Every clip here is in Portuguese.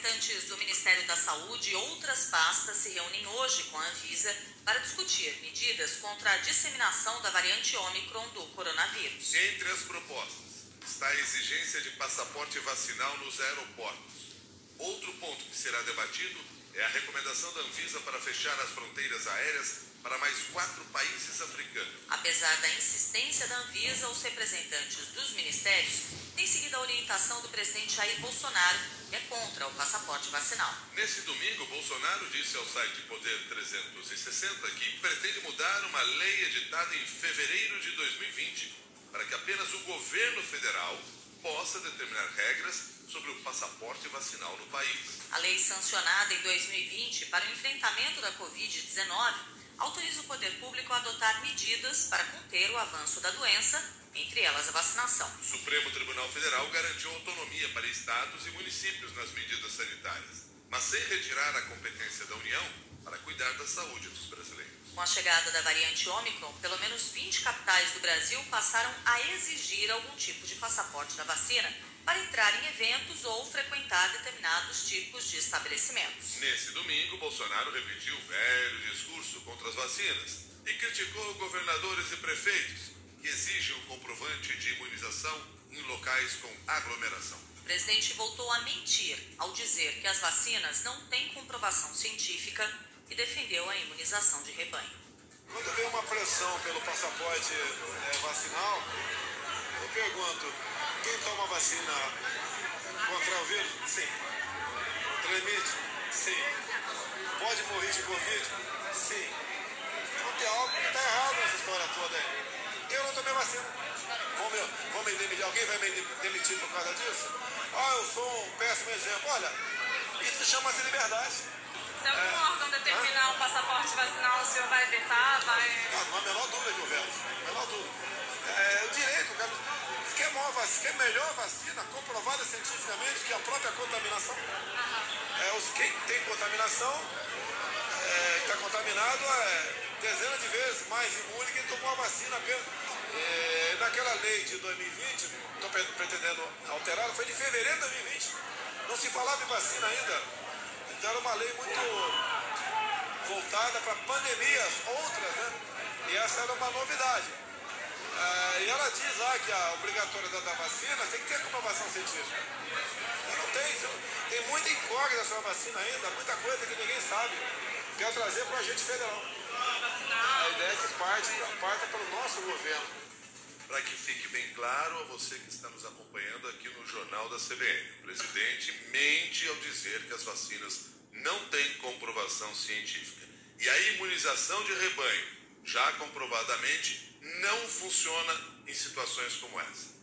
Representantes do Ministério da Saúde e outras pastas se reúnem hoje com a Anvisa para discutir medidas contra a disseminação da variante Ômicron do coronavírus. Entre as propostas está a exigência de passaporte vacinal nos aeroportos. Outro ponto que será debatido é a recomendação da Anvisa para fechar as fronteiras aéreas para mais quatro países africanos. Apesar da insistência da Anvisa, os representantes dos ministérios têm seguido a orientação do presidente Jair Bolsonaro, que é contra o passaporte vacinal. Nesse domingo, Bolsonaro disse ao site Poder 360 que pretende mudar uma lei editada em fevereiro de 2020 para que apenas o governo federal possa determinar regras sobre o passaporte vacinal no país. A lei sancionada em 2020 para o enfrentamento da Covid-19 autoriza o poder público a adotar medidas para conter o avanço da doença, entre elas a vacinação. O Supremo Tribunal Federal garantiu autonomia para estados e municípios nas medidas sanitárias, mas sem retirar a competência da União para cuidar da saúde dos brasileiros. Com a chegada da variante Ômicron, pelo menos 20 capitais do Brasil passaram a exigir algum tipo de passaporte da vacina para entrar em eventos ou frequentar determinados tipos de estabelecimentos. Nesse domingo, Bolsonaro repetiu o velho discurso contra as vacinas e criticou governadores e prefeitos que exigem o comprovante de imunização em locais com aglomeração. O presidente voltou a mentir ao dizer que as vacinas não têm comprovação científica e defendeu a imunização de rebanho. Quando vem uma pressão pelo passaporte é, vacinal, eu pergunto, quem toma vacina contra o vírus? Sim. Tremite? Sim. Pode morrer de Covid? Sim. Então tem algo que está errado nessa história toda aí. Eu não tomei vacina. Vão me, me demitir? Alguém vai me demitir por causa disso? Ah, eu sou um péssimo exemplo. Olha, isso chama-se liberdade. Se algum é. órgão determinar o um passaporte vacinal, o senhor vai vetar? Vai... Ah, não há a menor dúvida que veto. Menor dúvida. É, o direito, cara. Quer, maior vacina, quer melhor vacina, comprovada cientificamente que a própria contaminação. É, os, quem tem contaminação, é, está contaminado, é dezenas de vezes mais imune que tomou a vacina apenas. É, naquela lei de 2020, estou pretendendo alterar, foi de fevereiro de 2020. Não se falava em vacina ainda. Então era uma lei muito voltada para pandemias, outras, né? E essa era uma novidade. É, e ela diz lá que a obrigatoriedade da vacina tem que ter comprovação científica. Não tem, tem muita incógnita sobre a vacina ainda, muita coisa que ninguém sabe. Quer trazer para a gente federal. A ideia é que parte, parta pelo nosso governo. Para que fique bem claro a você que está nos acompanhando aqui no Jornal da CBN, o presidente mente ao dizer que as vacinas não têm comprovação científica. E a imunização de rebanho, já comprovadamente, não funciona em situações como essa.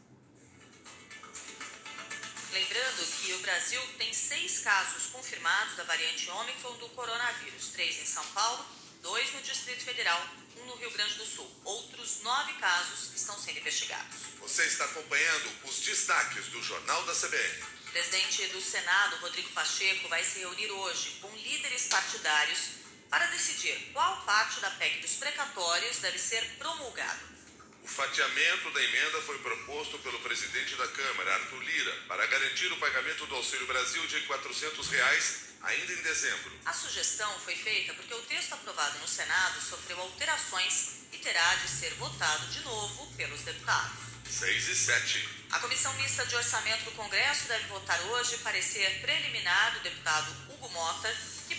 Lembrando que o Brasil tem seis casos confirmados da variante Ômicron do coronavírus: três em São Paulo, dois no Distrito Federal, no Rio Grande do Sul. Outros nove casos estão sendo investigados. Você está acompanhando os destaques do Jornal da CBN. O presidente do Senado, Rodrigo Pacheco, vai se reunir hoje com líderes partidários para decidir qual parte da PEC dos precatórios deve ser promulgado. O fatiamento da emenda foi proposto pelo presidente da Câmara, Arthur Lira, para garantir o pagamento do Auxílio Brasil de 400 reais ainda em dezembro. A sugestão foi feita porque o texto aprovado no Senado sofreu alterações e terá de ser votado de novo pelos deputados. 6 e 7. A Comissão Mista de Orçamento do Congresso deve votar hoje parecer preliminar do deputado Hugo Mota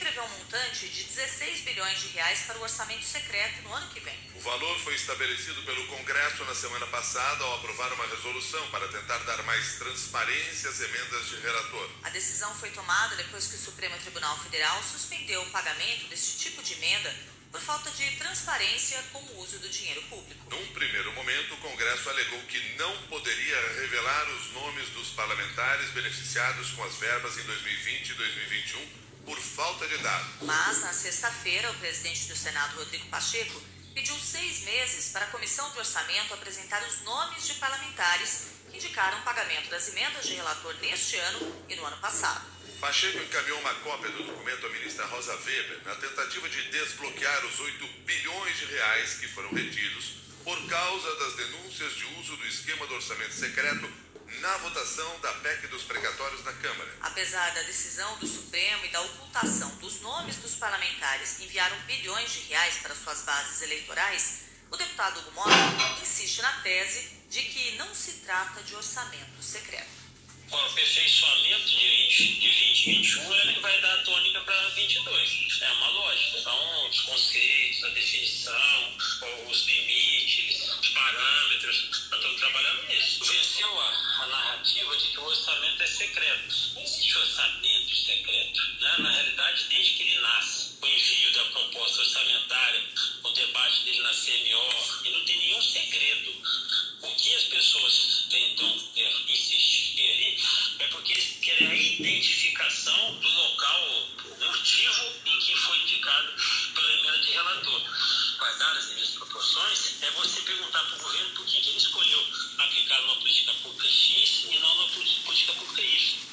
prevê um montante de 16 bilhões de reais para o orçamento secreto no ano que vem. O valor foi estabelecido pelo Congresso na semana passada ao aprovar uma resolução para tentar dar mais transparência às emendas de relator. A decisão foi tomada depois que o Supremo Tribunal Federal suspendeu o pagamento desse tipo de emenda por falta de transparência com o uso do dinheiro público. Num primeiro momento, o Congresso alegou que não poderia revelar os nomes dos parlamentares beneficiados com as verbas em 2020 e 2021 por falta de dados. Mas, na sexta-feira, o presidente do Senado, Rodrigo Pacheco, pediu seis meses para a Comissão de Orçamento apresentar os nomes de parlamentares que indicaram o pagamento das emendas de relator neste ano e no ano passado. Pacheco encaminhou uma cópia do documento à ministra Rosa Weber na tentativa de desbloquear os 8 bilhões de reais que foram retidos por causa das denúncias de uso do esquema do orçamento secreto na votação da PEC dos precatórios na Câmara. Apesar da decisão do Supremo e da ocultação dos nomes dos parlamentares que enviaram bilhões de reais para suas bases eleitorais, o deputado Hugo Mota insiste na tese de que não se trata de orçamento secreto. Com o aperfeiçoamento de 20, de 2021, ele vai dar a tônica para 22. É uma lógica. Então, os conceitos, a definição, os limites, parâmetros, nós estamos trabalhando nisso. Venceu a, a narrativa de que o orçamento é secreto. Não existe orçamento secreto. Né? Na realidade, desde que ele nasce, o envio da proposta orçamentária, o debate dele na CMO, e não tem nenhum segredo. O que as pessoas tentam é, insistir ali é porque eles querem a identificação do local, o motivo em que foi indicado pela emenda de relator. Guardar as devidas proporções é você perguntar para o governo por que, que ele escolheu aplicar uma política pública X e não uma política pública Y.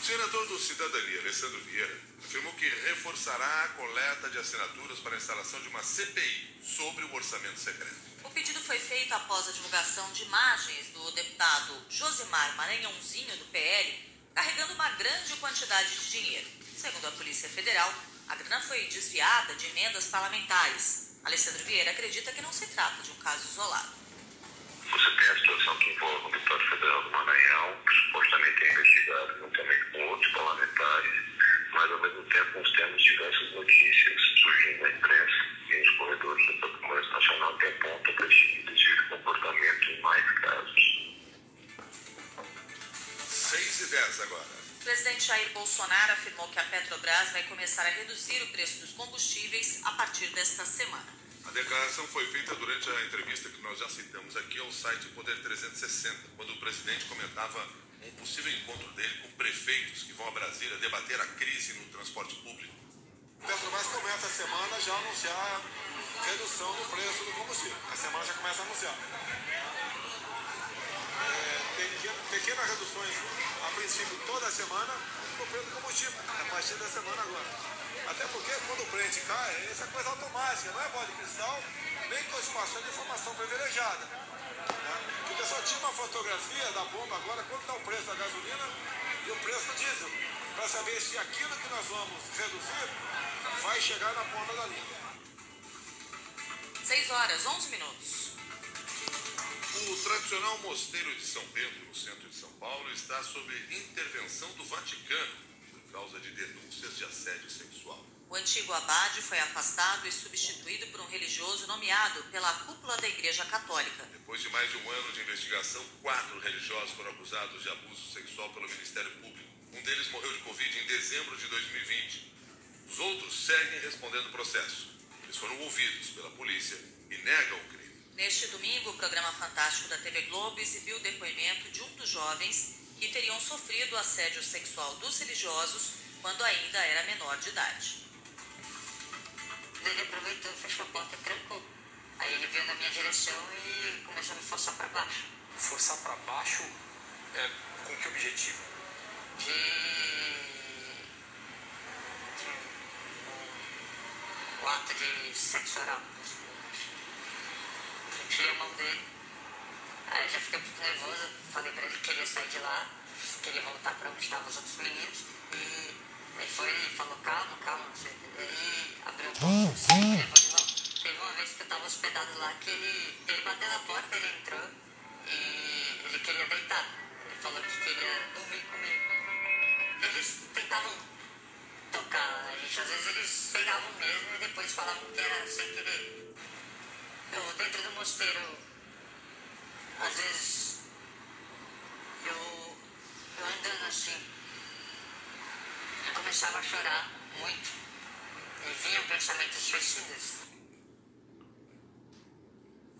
O senador do Cidadania, Alessandro Vieira, afirmou que reforçará a coleta de assinaturas para a instalação de uma CPI sobre o orçamento secreto. O pedido foi feito após a divulgação de imagens do deputado Josimar Maranhãozinho, do PL, carregando uma grande quantidade de dinheiro. Segundo a Polícia Federal, a grana foi desviada de emendas parlamentares. Alessandro Vieira acredita que não se trata de um caso isolado. Você tem a situação que envolve um deputado federal do Maranhão, que supostamente é investigado juntamente com outros parlamentares, mas ao mesmo tempo nós temos diversas notícias surgindo na imprensa e nos corredores do Congresso Nacional que apontam para esse tipo de comportamento em mais casos. 6 e 10 agora. O presidente Jair Bolsonaro afirmou que a Petrobras vai começar a reduzir o preço dos combustíveis a partir desta semana. A declaração foi feita durante a entrevista que nós já citamos aqui ao site Poder 360, quando o presidente comentava um possível encontro dele com prefeitos que vão a Brasília debater a crise no transporte público. A Petrobras começa a semana já a anunciar redução do preço do combustível. A semana já começa a anunciar. É, pequena- pequenas reduções, a princípio, toda semana no preço do combustível, a partir da semana agora. Até porque quando o Brent cai, isso é coisa automática, não é bola de cristal, nem passando de informação privilegiada. Né? Porque só tira uma fotografia da bomba agora, quanto está o preço da gasolina e o preço do diesel, para saber se aquilo que nós vamos reduzir vai chegar na ponta da linha. 6 horas, 11 minutos. O tradicional mosteiro de São Bento, no centro de São Paulo, está sob intervenção do Vaticano causa de denúncias de assédio sexual. O antigo abade foi afastado e substituído por um religioso nomeado pela cúpula da Igreja Católica. Depois de mais de um ano de investigação, quatro religiosos foram acusados de abuso sexual pelo Ministério Público. Um deles morreu de Covid em dezembro de 2020. Os outros seguem respondendo o processo. Eles foram ouvidos pela polícia e negam o crime. Neste domingo, o programa Fantástico da TV Globo exibiu o depoimento de um dos jovens que teriam sofrido assédio sexual dos religiosos quando ainda era menor de idade. Ele aproveitou, fechou a porta e trancou. Aí ele veio na minha direção e começou a me forçar para baixo. Forçar para baixo é, com que objetivo? De. de um, um ato de sexo oral. Eu tirei a mão dele. Aí eu já fiquei muito nervoso. Falei para ele que queria sair de lá, queria voltar para onde estavam os outros meninos. E ele foi e falou: calma, calma, não sei. Ele abriu a porta assim, levou de volta. Teve uma vez que eu estava hospedado lá que ele, ele bateu na porta, ele entrou e ele queria deitar. Ele falou que queria dormir comigo. Eles tentavam tocar a gente, às vezes eles pegavam mesmo e depois falavam que era sem querer. Eu, dentro do mosteiro, às vezes, eu, eu andando assim, eu começava a chorar muito e vinham pensamentos suicidas.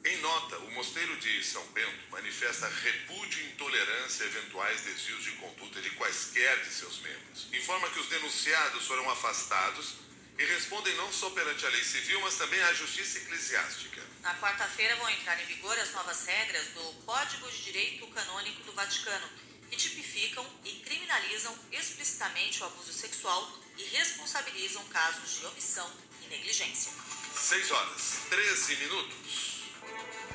Em nota, o Mosteiro de São Bento manifesta repúdio e intolerância a eventuais desvios de conduta de quaisquer de seus membros. Informa que os denunciados foram afastados e respondem não só perante a lei civil, mas também à justiça eclesiástica. Na quarta-feira vão entrar em vigor as novas regras do Código de Direito Canônico do Vaticano, que tipificam e criminalizam explicitamente o abuso sexual e responsabilizam casos de omissão e negligência. 6 horas, 13 minutos.